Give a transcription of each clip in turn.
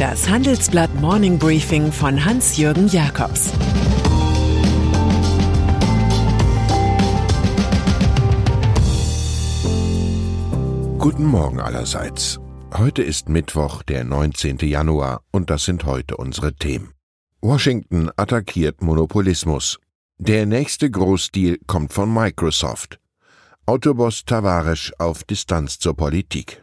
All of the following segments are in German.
Das Handelsblatt Morning Briefing von Hans-Jürgen Jakobs Guten Morgen allerseits. Heute ist Mittwoch, der 19. Januar, und das sind heute unsere Themen. Washington attackiert Monopolismus. Der nächste Großdeal kommt von Microsoft. Autoboss Tavares auf Distanz zur Politik.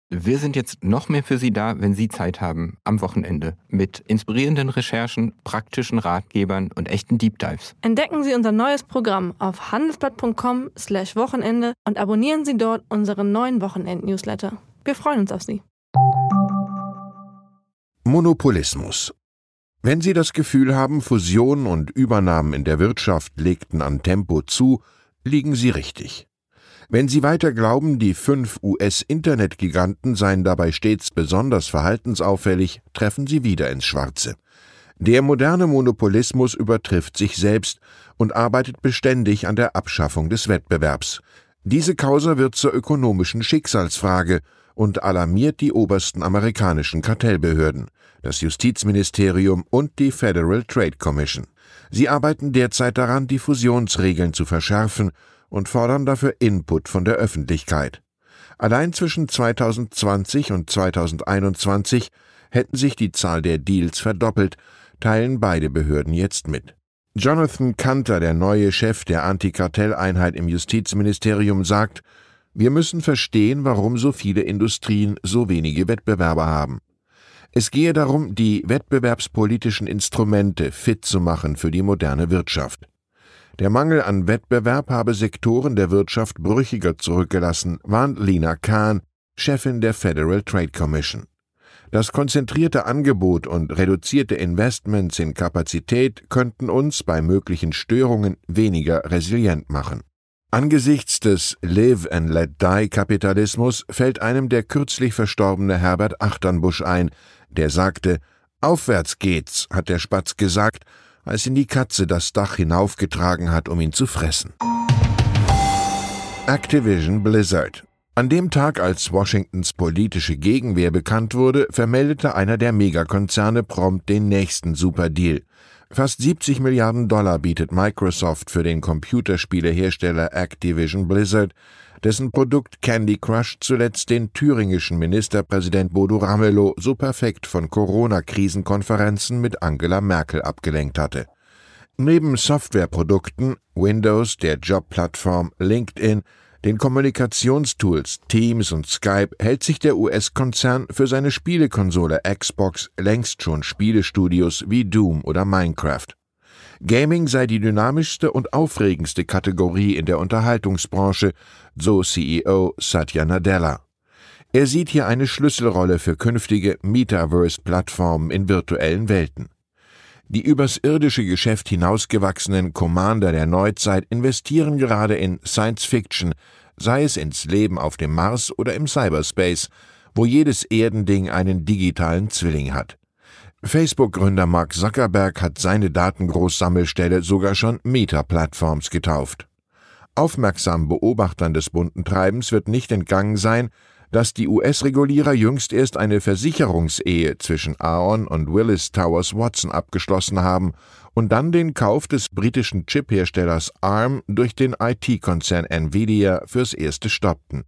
Wir sind jetzt noch mehr für Sie da, wenn Sie Zeit haben, am Wochenende, mit inspirierenden Recherchen, praktischen Ratgebern und echten Deep Dives. Entdecken Sie unser neues Programm auf handelsblatt.com/slash Wochenende und abonnieren Sie dort unseren neuen Wochenend-Newsletter. Wir freuen uns auf Sie. Monopolismus. Wenn Sie das Gefühl haben, Fusionen und Übernahmen in der Wirtschaft legten an Tempo zu, liegen Sie richtig. Wenn Sie weiter glauben, die fünf US-Internetgiganten seien dabei stets besonders verhaltensauffällig, treffen Sie wieder ins Schwarze. Der moderne Monopolismus übertrifft sich selbst und arbeitet beständig an der Abschaffung des Wettbewerbs. Diese Causa wird zur ökonomischen Schicksalsfrage und alarmiert die obersten amerikanischen Kartellbehörden, das Justizministerium und die Federal Trade Commission. Sie arbeiten derzeit daran, die Fusionsregeln zu verschärfen und fordern dafür Input von der Öffentlichkeit. Allein zwischen 2020 und 2021 hätten sich die Zahl der Deals verdoppelt, teilen beide Behörden jetzt mit. Jonathan Kanter, der neue Chef der Antikartelleinheit im Justizministerium, sagt, wir müssen verstehen, warum so viele Industrien so wenige Wettbewerber haben. Es gehe darum, die wettbewerbspolitischen Instrumente fit zu machen für die moderne Wirtschaft. Der Mangel an Wettbewerb habe Sektoren der Wirtschaft brüchiger zurückgelassen, warnt Lina Kahn, Chefin der Federal Trade Commission. Das konzentrierte Angebot und reduzierte Investments in Kapazität könnten uns bei möglichen Störungen weniger resilient machen. Angesichts des Live and Let Die Kapitalismus fällt einem der kürzlich verstorbene Herbert Achternbusch ein, der sagte, Aufwärts geht's, hat der Spatz gesagt, als ihn die Katze das Dach hinaufgetragen hat, um ihn zu fressen. Activision Blizzard. An dem Tag, als Washingtons politische Gegenwehr bekannt wurde, vermeldete einer der Megakonzerne prompt den nächsten Superdeal. Fast 70 Milliarden Dollar bietet Microsoft für den Computerspielehersteller Activision Blizzard, dessen Produkt Candy Crush zuletzt den thüringischen Ministerpräsident Bodo Ramelow so perfekt von Corona-Krisenkonferenzen mit Angela Merkel abgelenkt hatte. Neben Softwareprodukten, Windows, der Jobplattform LinkedIn, den Kommunikationstools Teams und Skype hält sich der US-Konzern für seine Spielekonsole Xbox längst schon Spielestudios wie Doom oder Minecraft. Gaming sei die dynamischste und aufregendste Kategorie in der Unterhaltungsbranche, so CEO Satya Nadella. Er sieht hier eine Schlüsselrolle für künftige Metaverse-Plattformen in virtuellen Welten. Die übers irdische Geschäft hinausgewachsenen Commander der Neuzeit investieren gerade in Science Fiction, sei es ins Leben auf dem Mars oder im Cyberspace, wo jedes Erdending einen digitalen Zwilling hat. Facebook-Gründer Mark Zuckerberg hat seine Datengroßsammelstelle sogar schon Meta-Plattforms getauft. Aufmerksamen Beobachtern des bunten Treibens wird nicht entgangen sein, dass die US-Regulierer jüngst erst eine Versicherungsehe zwischen Aon und Willis Towers Watson abgeschlossen haben und dann den Kauf des britischen Chipherstellers ARM durch den IT-Konzern Nvidia fürs erste stoppten.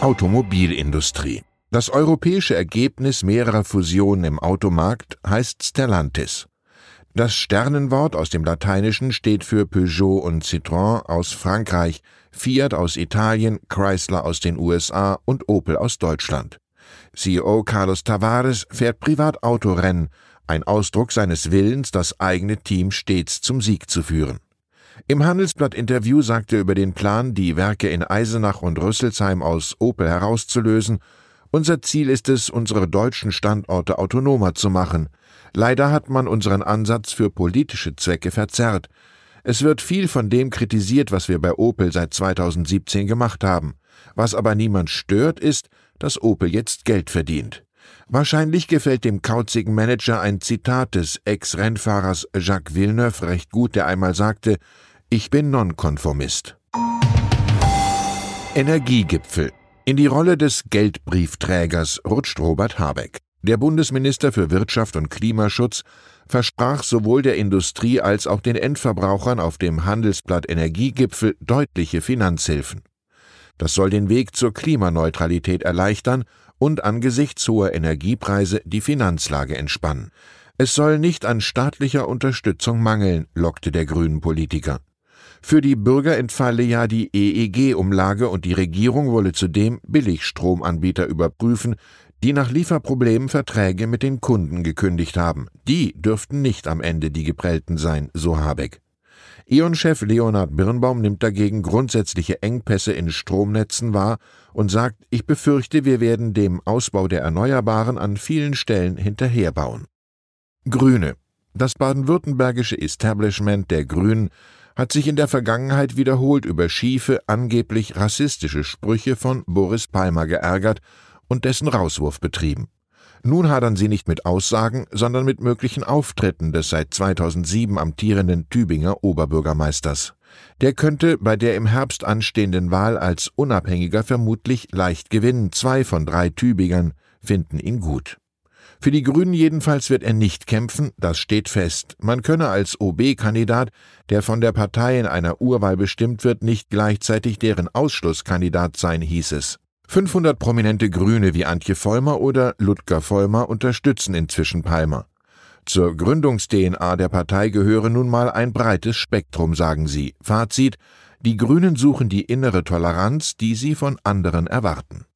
Automobilindustrie das europäische Ergebnis mehrerer Fusionen im Automarkt heißt Stellantis. Das Sternenwort aus dem Lateinischen steht für Peugeot und Citroën aus Frankreich, Fiat aus Italien, Chrysler aus den USA und Opel aus Deutschland. CEO Carlos Tavares fährt Privatautorennen, ein Ausdruck seines Willens, das eigene Team stets zum Sieg zu führen. Im Handelsblatt-Interview sagte er über den Plan, die Werke in Eisenach und Rüsselsheim aus Opel herauszulösen unser Ziel ist es, unsere deutschen Standorte autonomer zu machen. Leider hat man unseren Ansatz für politische Zwecke verzerrt. Es wird viel von dem kritisiert, was wir bei Opel seit 2017 gemacht haben. Was aber niemand stört, ist, dass Opel jetzt Geld verdient. Wahrscheinlich gefällt dem kauzigen Manager ein Zitat des Ex-Rennfahrers Jacques Villeneuve recht gut, der einmal sagte, ich bin Nonkonformist. Energiegipfel. In die Rolle des Geldbriefträgers rutscht Robert Habeck. Der Bundesminister für Wirtschaft und Klimaschutz versprach sowohl der Industrie als auch den Endverbrauchern auf dem Handelsblatt Energiegipfel deutliche Finanzhilfen. Das soll den Weg zur Klimaneutralität erleichtern und angesichts hoher Energiepreise die Finanzlage entspannen. Es soll nicht an staatlicher Unterstützung mangeln, lockte der grünen Politiker. Für die Bürger entfalle ja die EEG-Umlage und die Regierung wolle zudem Billigstromanbieter überprüfen, die nach Lieferproblemen Verträge mit den Kunden gekündigt haben. Die dürften nicht am Ende die Geprellten sein, so Habeck. E.ON-Chef Leonhard Birnbaum nimmt dagegen grundsätzliche Engpässe in Stromnetzen wahr und sagt, ich befürchte, wir werden dem Ausbau der Erneuerbaren an vielen Stellen hinterherbauen. Grüne. Das baden-württembergische Establishment der Grünen hat sich in der Vergangenheit wiederholt über schiefe, angeblich rassistische Sprüche von Boris Palmer geärgert und dessen Rauswurf betrieben. Nun hadern sie nicht mit Aussagen, sondern mit möglichen Auftritten des seit 2007 amtierenden Tübinger Oberbürgermeisters. Der könnte bei der im Herbst anstehenden Wahl als Unabhängiger vermutlich leicht gewinnen. Zwei von drei Tübingern finden ihn gut. Für die Grünen jedenfalls wird er nicht kämpfen, das steht fest. Man könne als OB-Kandidat, der von der Partei in einer Urwahl bestimmt wird, nicht gleichzeitig deren Ausschlusskandidat sein, hieß es. 500 prominente Grüne wie Antje Vollmer oder Ludger Vollmer unterstützen inzwischen Palmer. Zur Gründungs-DNA der Partei gehöre nun mal ein breites Spektrum, sagen sie. Fazit: Die Grünen suchen die innere Toleranz, die sie von anderen erwarten.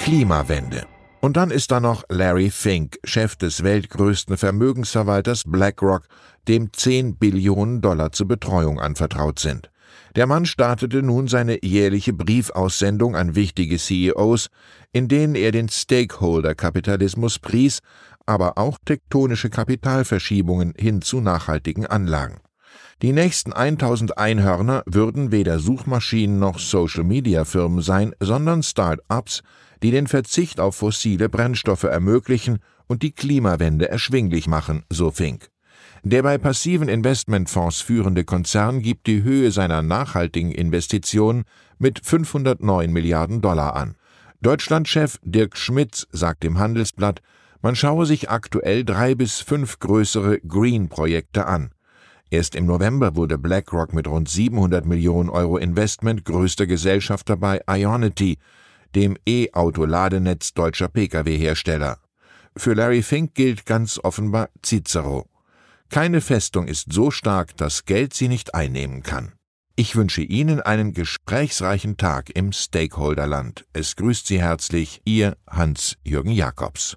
Klimawende. Und dann ist da noch Larry Fink, Chef des weltgrößten Vermögensverwalters BlackRock, dem 10 Billionen Dollar zur Betreuung anvertraut sind. Der Mann startete nun seine jährliche Briefaussendung an wichtige CEOs, in denen er den Stakeholder-Kapitalismus pries, aber auch tektonische Kapitalverschiebungen hin zu nachhaltigen Anlagen. Die nächsten 1000 Einhörner würden weder Suchmaschinen noch Social-Media-Firmen sein, sondern Start-ups, die den Verzicht auf fossile Brennstoffe ermöglichen und die Klimawende erschwinglich machen, so Fink. Der bei passiven Investmentfonds führende Konzern gibt die Höhe seiner nachhaltigen Investitionen mit 509 Milliarden Dollar an. Deutschlandchef Dirk Schmitz sagt im Handelsblatt, man schaue sich aktuell drei bis fünf größere Green-Projekte an. Erst im November wurde BlackRock mit rund 700 Millionen Euro Investment größter Gesellschafter bei Ionity, dem E-Auto-Ladenetz deutscher Pkw-Hersteller. Für Larry Fink gilt ganz offenbar Cicero. Keine Festung ist so stark, dass Geld sie nicht einnehmen kann. Ich wünsche Ihnen einen gesprächsreichen Tag im Stakeholderland. Es grüßt Sie herzlich Ihr Hans-Jürgen Jakobs.